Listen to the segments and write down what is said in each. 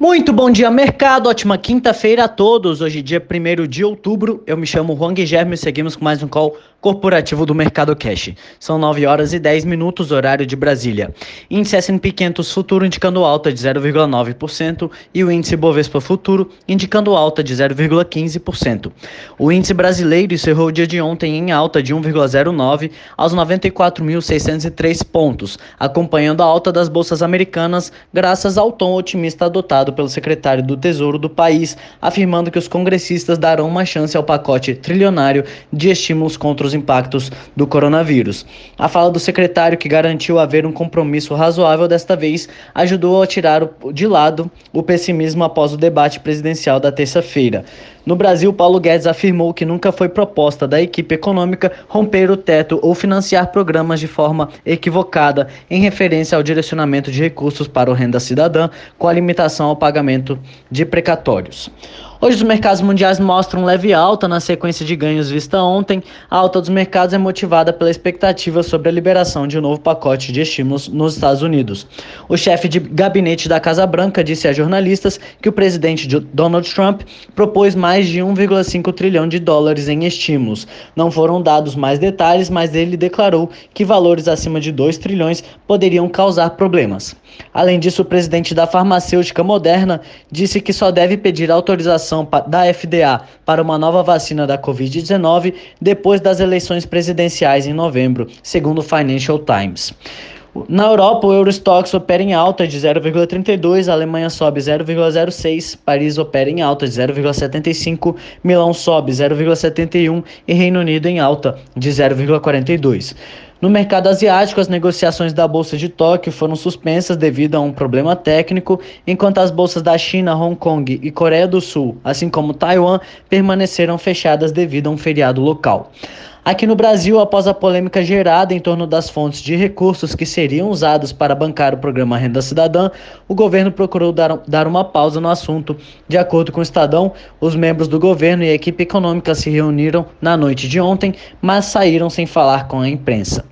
Muito bom dia, mercado. Ótima quinta-feira a todos. Hoje, dia 1 de outubro. Eu me chamo Juan Guilherme e seguimos com mais um call corporativo do Mercado Cash. São 9 horas e 10 minutos, horário de Brasília. Índice S&P 500 futuro indicando alta de 0,9% e o índice Bovespa futuro indicando alta de 0,15%. O índice brasileiro encerrou o dia de ontem em alta de 1,09 aos 94.603 pontos, acompanhando a alta das bolsas americanas graças ao tom otimista adotado pelo secretário do Tesouro do país, afirmando que os congressistas darão uma chance ao pacote trilionário de estímulos contra os impactos do coronavírus. A fala do secretário, que garantiu haver um compromisso razoável desta vez, ajudou a tirar de lado o pessimismo após o debate presidencial da terça-feira. No Brasil, Paulo Guedes afirmou que nunca foi proposta da equipe econômica romper o teto ou financiar programas de forma equivocada, em referência ao direcionamento de recursos para o renda cidadã, com a limitação ao pagamento de precatórios. Hoje os mercados mundiais mostram leve alta na sequência de ganhos vista ontem. A alta dos mercados é motivada pela expectativa sobre a liberação de um novo pacote de estímulos nos Estados Unidos. O chefe de gabinete da Casa Branca disse a jornalistas que o presidente Donald Trump propôs mais de 1,5 trilhão de dólares em estímulos. Não foram dados mais detalhes, mas ele declarou que valores acima de 2 trilhões poderiam causar problemas. Além disso, o presidente da farmacêutica Moderna disse que só deve pedir autorização da FDA para uma nova vacina da Covid-19 depois das eleições presidenciais em novembro, segundo o Financial Times. Na Europa, o Eurostox opera em alta de 0,32, a Alemanha sobe 0,06, Paris opera em alta de 0,75, Milão sobe 0,71 e Reino Unido em alta de 0,42. No mercado asiático, as negociações da Bolsa de Tóquio foram suspensas devido a um problema técnico, enquanto as bolsas da China, Hong Kong e Coreia do Sul, assim como Taiwan, permaneceram fechadas devido a um feriado local. Aqui no Brasil, após a polêmica gerada em torno das fontes de recursos que seriam usados para bancar o programa Renda Cidadã, o governo procurou dar, dar uma pausa no assunto. De acordo com o Estadão, os membros do governo e a equipe econômica se reuniram na noite de ontem, mas saíram sem falar com a imprensa.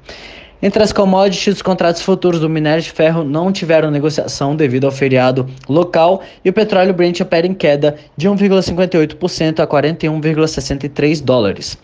Entre as commodities, os contratos futuros do minério de ferro não tiveram negociação devido ao feriado local e o petróleo Brent opera em queda de 1,58% a 41,63 dólares.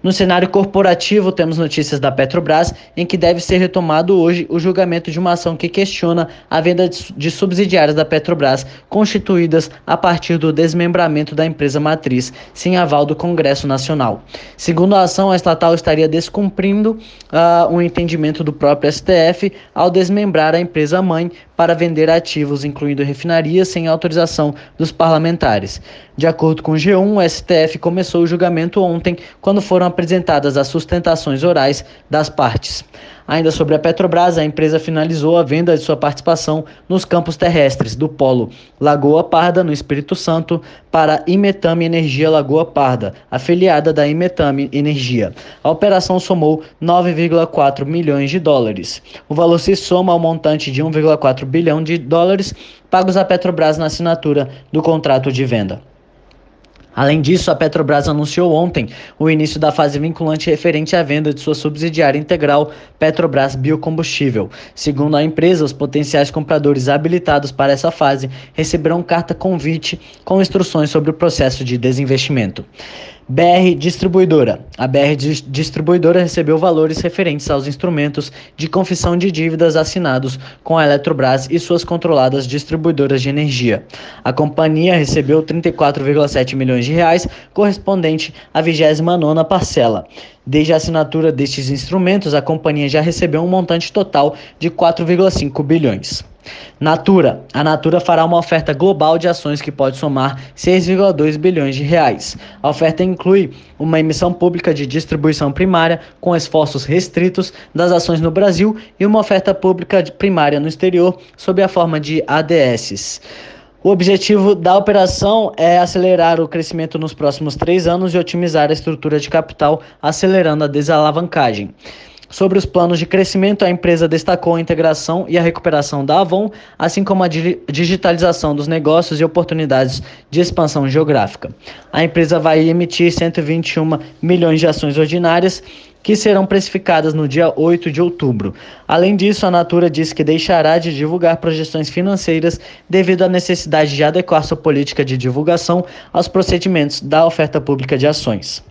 No cenário corporativo, temos notícias da Petrobras em que deve ser retomado hoje o julgamento de uma ação que questiona a venda de subsidiárias da Petrobras constituídas a partir do desmembramento da empresa matriz, sem aval do Congresso Nacional. Segundo a ação, a estatal estaria descumprindo uh, um entendimento do próprio STF ao desmembrar a empresa mãe para vender ativos, incluindo refinarias, sem autorização dos parlamentares. De acordo com o G1, o STF começou o julgamento ontem, quando foram apresentadas as sustentações orais das partes. Ainda sobre a Petrobras, a empresa finalizou a venda de sua participação nos campos terrestres do Polo Lagoa Parda, no Espírito Santo, para Imetame Energia Lagoa Parda, afiliada da Imetame Energia. A operação somou 9,4 milhões de dólares. O valor se soma ao montante de 1,4 bilhão de dólares pagos à Petrobras na assinatura do contrato de venda. Além disso, a Petrobras anunciou ontem o início da fase vinculante referente à venda de sua subsidiária integral Petrobras Biocombustível. Segundo a empresa, os potenciais compradores habilitados para essa fase receberão carta convite com instruções sobre o processo de desinvestimento. BR Distribuidora. A BR Distribuidora recebeu valores referentes aos instrumentos de confissão de dívidas assinados com a Eletrobras e suas controladas distribuidoras de energia. A companhia recebeu 34,7 milhões de reais, correspondente à 29ª parcela. Desde a assinatura destes instrumentos, a companhia já recebeu um montante total de 4,5 bilhões. Natura. A Natura fará uma oferta global de ações que pode somar 6,2 bilhões de reais. A oferta inclui uma emissão pública de distribuição primária com esforços restritos das ações no Brasil e uma oferta pública primária no exterior sob a forma de ADSs. O objetivo da operação é acelerar o crescimento nos próximos três anos e otimizar a estrutura de capital, acelerando a desalavancagem. Sobre os planos de crescimento, a empresa destacou a integração e a recuperação da Avon, assim como a digitalização dos negócios e oportunidades de expansão geográfica. A empresa vai emitir 121 milhões de ações ordinárias que serão precificadas no dia 8 de outubro. Além disso, a Natura diz que deixará de divulgar projeções financeiras devido à necessidade de adequar sua política de divulgação aos procedimentos da oferta pública de ações.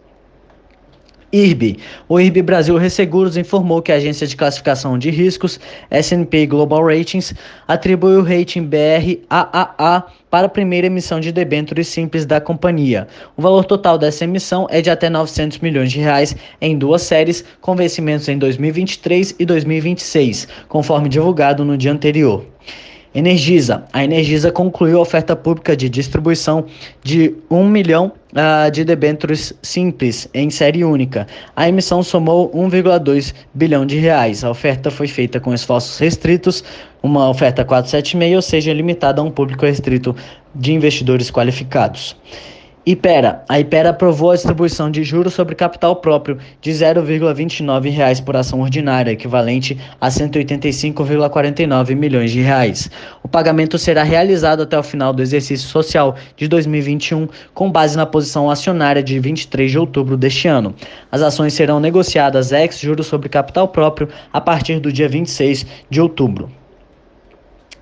IRB. O IRB Brasil Resseguros informou que a agência de classificação de riscos S&P Global Ratings atribuiu o rating BR AAA para a primeira emissão de debêntures simples da companhia. O valor total dessa emissão é de até 900 milhões de reais em duas séries, com vencimentos em 2023 e 2026, conforme divulgado no dia anterior. Energisa. A Energisa concluiu a oferta pública de distribuição de 1 milhão uh, de debêntures simples em série única. A emissão somou 1,2 bilhão de reais. A oferta foi feita com esforços restritos, uma oferta 476, ou seja, limitada a um público restrito de investidores qualificados. Ipera. A Ipera aprovou a distribuição de juros sobre capital próprio de R$ 0,29 por ação ordinária, equivalente a 185,49 milhões de reais. O pagamento será realizado até o final do exercício social de 2021, com base na posição acionária de 23 de outubro deste ano. As ações serão negociadas ex juros sobre capital próprio a partir do dia 26 de outubro.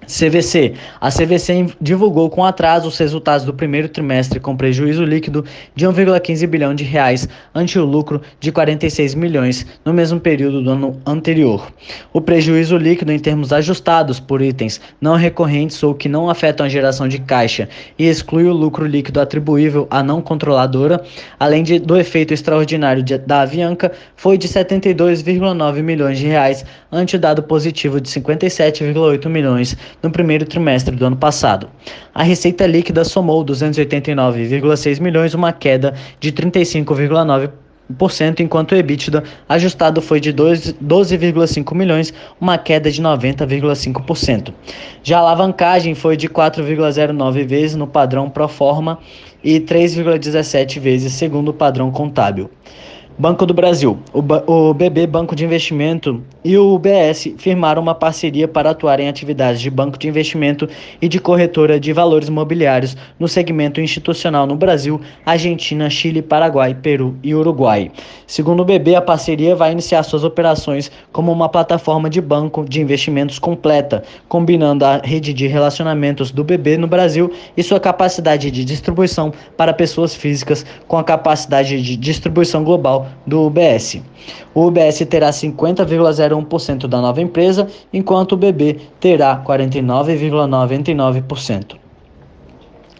CVC. A CVC divulgou com atraso os resultados do primeiro trimestre com prejuízo líquido de 1,15 bilhão de reais ante o lucro de 46 milhões no mesmo período do ano anterior. O prejuízo líquido em termos ajustados por itens não recorrentes ou que não afetam a geração de caixa e exclui o lucro líquido atribuível à não controladora, além de, do efeito extraordinário de, da Avianca, foi de 72,9 milhões de reais ante o dado positivo de 57,8 milhões no primeiro trimestre do ano passado. A receita líquida somou 289,6 milhões, uma queda de 35,9% enquanto o EBITDA ajustado foi de 12,5 milhões, uma queda de 90,5%. Já a alavancagem foi de 4,09 vezes no padrão pro forma e 3,17 vezes segundo o padrão contábil. Banco do Brasil. O, o BB Banco de Investimento e o UBS firmaram uma parceria para atuar em atividades de banco de investimento e de corretora de valores imobiliários no segmento institucional no Brasil, Argentina, Chile, Paraguai, Peru e Uruguai. Segundo o BB, a parceria vai iniciar suas operações como uma plataforma de banco de investimentos completa, combinando a rede de relacionamentos do BB no Brasil e sua capacidade de distribuição para pessoas físicas com a capacidade de distribuição global do UBS. O UBS terá 50,01% da nova empresa, enquanto o BB terá 49,99%.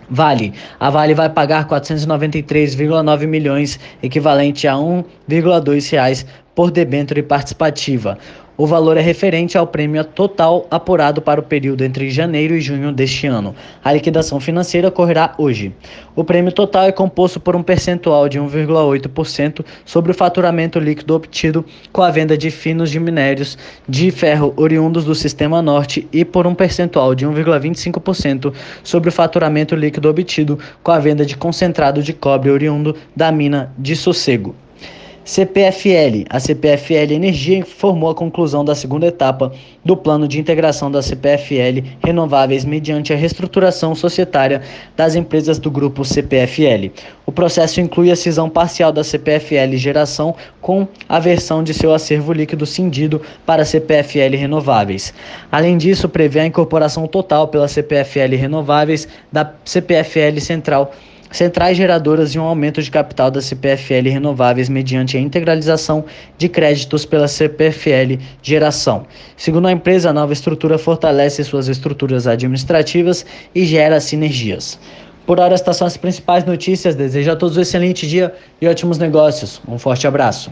Vale. A Vale vai pagar 493,9 milhões, equivalente a R$ 1,2 por debênture participativa. O valor é referente ao prêmio total apurado para o período entre janeiro e junho deste ano. A liquidação financeira ocorrerá hoje. O prêmio total é composto por um percentual de 1,8% sobre o faturamento líquido obtido com a venda de finos de minérios de ferro oriundos do Sistema Norte e por um percentual de 1,25% sobre o faturamento líquido obtido com a venda de concentrado de cobre oriundo da mina de Sossego. CPFL. A CPFL Energia informou a conclusão da segunda etapa do plano de integração da CPFL Renováveis mediante a reestruturação societária das empresas do grupo CPFL. O processo inclui a cisão parcial da CPFL Geração com a versão de seu acervo líquido cindido para a CPFL Renováveis. Além disso, prevê a incorporação total pela CPFL Renováveis da CPFL Central centrais geradoras e um aumento de capital da CPFL Renováveis mediante a integralização de créditos pela CPFL Geração. Segundo a empresa, a nova estrutura fortalece suas estruturas administrativas e gera sinergias. Por hora, estas são as principais notícias. Desejo a todos um excelente dia e ótimos negócios. Um forte abraço.